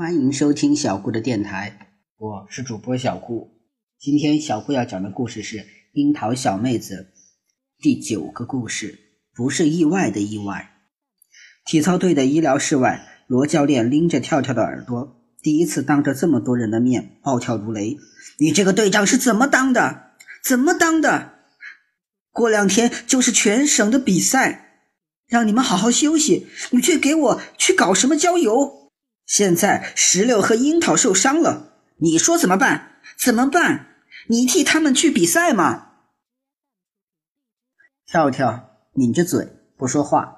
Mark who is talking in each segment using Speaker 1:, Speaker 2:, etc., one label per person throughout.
Speaker 1: 欢迎收听小顾的电台，我是主播小顾。今天小顾要讲的故事是《樱桃小妹子》第九个故事，不是意外的意外。体操队的医疗室外，罗教练拎着跳跳的耳朵，第一次当着这么多人的面暴跳如雷：“你这个队长是怎么当的？怎么当的？过两天就是全省的比赛，让你们好好休息，你却给我去搞什么郊游？”现在石榴和樱桃受伤了，你说怎么办？怎么办？你替他们去比赛吗？跳跳抿着嘴不说话，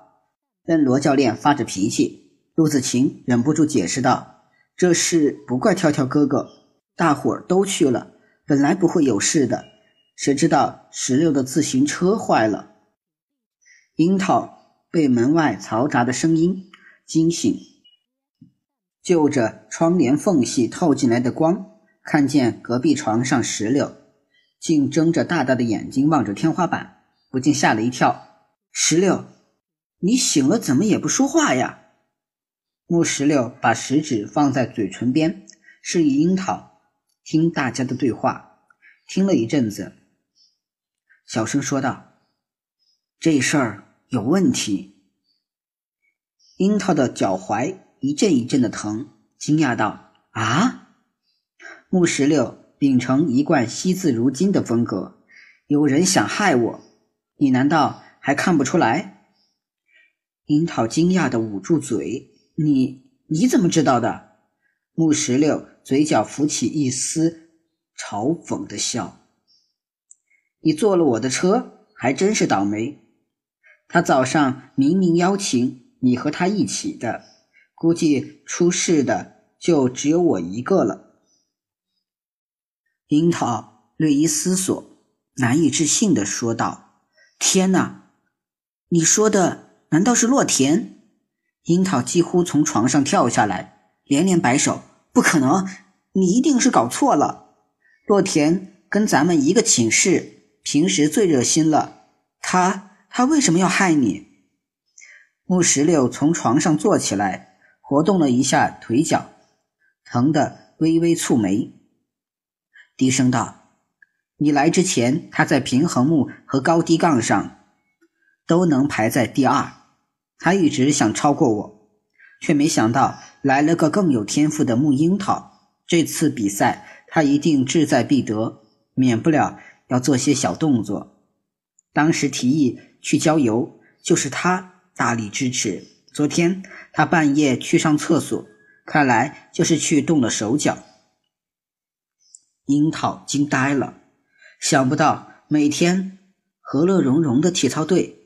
Speaker 1: 跟罗教练发着脾气。陆子晴忍不住解释道：“这事不怪跳跳哥哥，大伙儿都去了，本来不会有事的，谁知道石榴的自行车坏了。”樱桃被门外嘈杂的声音惊醒。就着窗帘缝隙透进来的光，看见隔壁床上石榴，竟睁着大大的眼睛望着天花板，不禁吓了一跳。石榴，你醒了怎么也不说话呀？木石榴把食指放在嘴唇边，示意樱桃听大家的对话。听了一阵子，小声说道：“这事儿有问题。”樱桃的脚踝。一阵一阵的疼，惊讶道：“啊！”木石榴秉承一贯惜字如金的风格，有人想害我，你难道还看不出来？樱桃惊讶的捂住嘴：“你你怎么知道的？”木石榴嘴角浮起一丝嘲讽的笑：“你坐了我的车，还真是倒霉。他早上明明邀请你和他一起的。”估计出事的就只有我一个了。樱桃略一思索，难以置信的说道：“天哪，你说的难道是洛田？”樱桃几乎从床上跳下来，连连摆手：“不可能，你一定是搞错了。洛田跟咱们一个寝室，平时最热心了。他他为什么要害你？”木石榴从床上坐起来。活动了一下腿脚，疼得微微蹙眉，低声道：“你来之前，他在平衡木和高低杠上都能排在第二。他一直想超过我，却没想到来了个更有天赋的木樱桃。这次比赛，他一定志在必得，免不了要做些小动作。当时提议去郊游，就是他大力支持。”昨天他半夜去上厕所，看来就是去动了手脚。樱桃惊呆了，想不到每天和乐融融的体操队，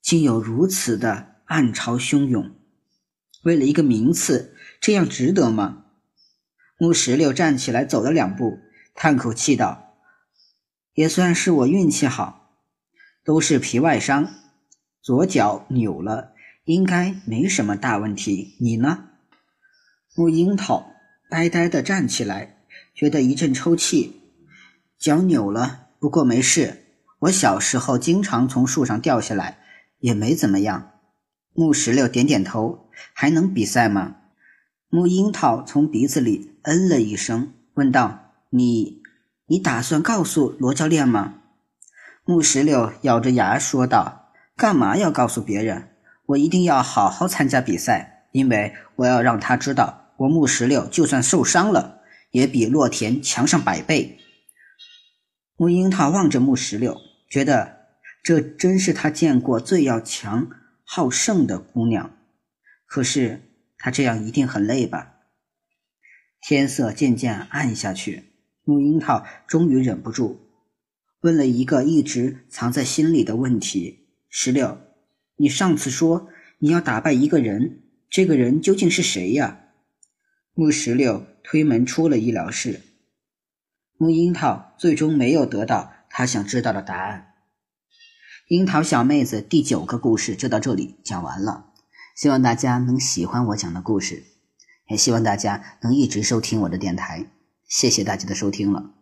Speaker 1: 竟有如此的暗潮汹涌。为了一个名次，这样值得吗？木石榴站起来走了两步，叹口气道：“也算是我运气好，都是皮外伤，左脚扭了。”应该没什么大问题，你呢？木樱桃呆呆地站起来，觉得一阵抽泣，脚扭了，不过没事。我小时候经常从树上掉下来，也没怎么样。木石榴点点头，还能比赛吗？木樱桃从鼻子里嗯了一声，问道：“你，你打算告诉罗教练吗？”木石榴咬着牙说道：“干嘛要告诉别人？”我一定要好好参加比赛，因为我要让他知道，我木石榴就算受伤了，也比洛田强上百倍。木樱桃望着木石榴，觉得这真是他见过最要强、好胜的姑娘。可是他这样一定很累吧？天色渐渐暗下去，木樱桃终于忍不住问了一个一直藏在心里的问题：石榴。你上次说你要打败一个人，这个人究竟是谁呀？木石榴推门出了医疗室，木樱桃最终没有得到他想知道的答案。樱桃小妹子第九个故事就到这里讲完了，希望大家能喜欢我讲的故事，也希望大家能一直收听我的电台。谢谢大家的收听了。